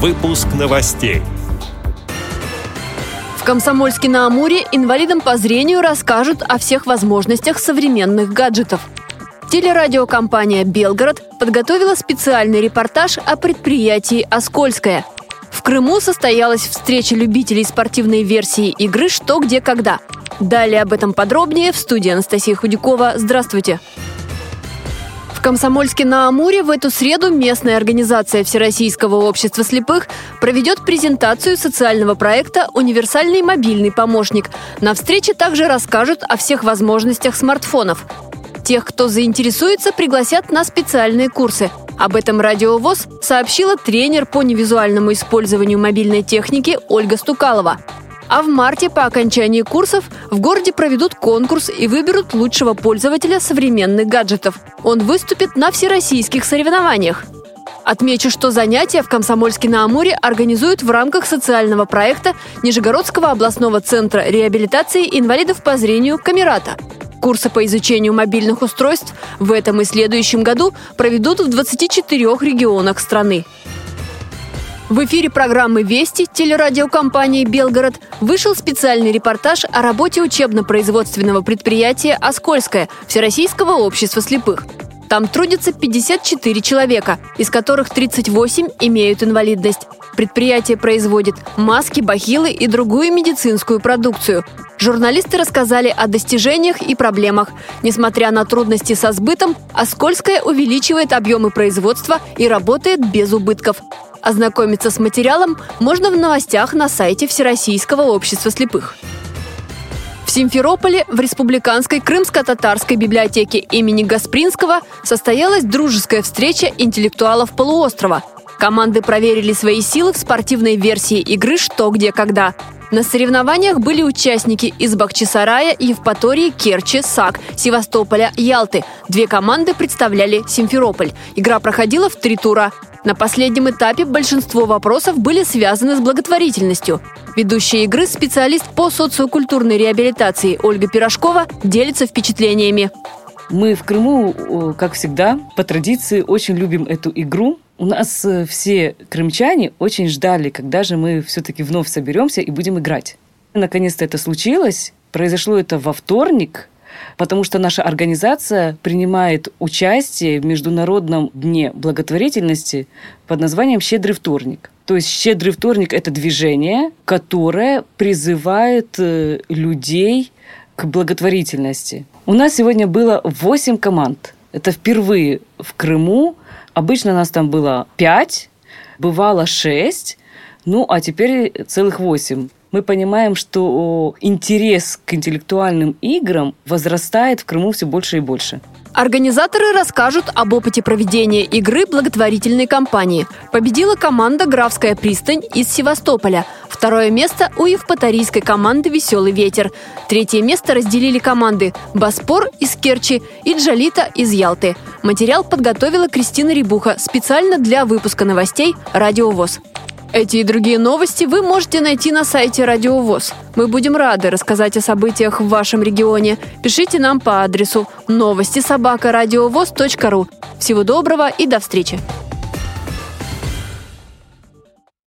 Выпуск новостей. В Комсомольске на Амуре инвалидам по зрению расскажут о всех возможностях современных гаджетов. Телерадиокомпания «Белгород» подготовила специальный репортаж о предприятии «Оскольское». В Крыму состоялась встреча любителей спортивной версии игры «Что, где, когда». Далее об этом подробнее в студии Анастасия Худякова. Здравствуйте! В Комсомольске на Амуре в эту среду местная организация Всероссийского общества слепых проведет презентацию социального проекта «Универсальный мобильный помощник». На встрече также расскажут о всех возможностях смартфонов. Тех, кто заинтересуется, пригласят на специальные курсы. Об этом радиовоз сообщила тренер по невизуальному использованию мобильной техники Ольга Стукалова. А в марте по окончании курсов в городе проведут конкурс и выберут лучшего пользователя современных гаджетов. Он выступит на всероссийских соревнованиях. Отмечу, что занятия в Комсомольске-на-Амуре организуют в рамках социального проекта Нижегородского областного центра реабилитации инвалидов по зрению «Камерата». Курсы по изучению мобильных устройств в этом и следующем году проведут в 24 регионах страны. В эфире программы «Вести» телерадиокомпании «Белгород» вышел специальный репортаж о работе учебно-производственного предприятия «Оскольское» Всероссийского общества слепых. Там трудятся 54 человека, из которых 38 имеют инвалидность. Предприятие производит маски, бахилы и другую медицинскую продукцию. Журналисты рассказали о достижениях и проблемах. Несмотря на трудности со сбытом, Оскольское увеличивает объемы производства и работает без убытков. Ознакомиться с материалом можно в новостях на сайте Всероссийского общества слепых. В Симферополе в Республиканской крымско-татарской библиотеке имени Гаспринского состоялась дружеская встреча интеллектуалов полуострова. Команды проверили свои силы в спортивной версии игры «Что, где, когда». На соревнованиях были участники из Бахчисарая, Евпатории, Керчи, САК, Севастополя, Ялты. Две команды представляли Симферополь. Игра проходила в три тура. На последнем этапе большинство вопросов были связаны с благотворительностью. Ведущая игры специалист по социокультурной реабилитации Ольга Пирожкова делится впечатлениями. Мы в Крыму, как всегда, по традиции очень любим эту игру. У нас э, все крымчане очень ждали, когда же мы все-таки вновь соберемся и будем играть. Наконец-то это случилось. Произошло это во вторник, потому что наша организация принимает участие в Международном дне благотворительности под названием «Щедрый вторник». То есть «Щедрый вторник» – это движение, которое призывает э, людей к благотворительности. У нас сегодня было 8 команд. Это впервые в Крыму. Обычно нас там было 5, бывало 6, ну а теперь целых 8 мы понимаем, что интерес к интеллектуальным играм возрастает в Крыму все больше и больше. Организаторы расскажут об опыте проведения игры благотворительной кампании. Победила команда «Графская пристань» из Севастополя. Второе место у евпаторийской команды «Веселый ветер». Третье место разделили команды «Боспор» из Керчи и «Джалита» из Ялты. Материал подготовила Кристина Рибуха специально для выпуска новостей «Радиовоз». Эти и другие новости вы можете найти на сайте Радио ВОЗ. Мы будем рады рассказать о событиях в вашем регионе. Пишите нам по адресу новости собака ру. Всего доброго и до встречи!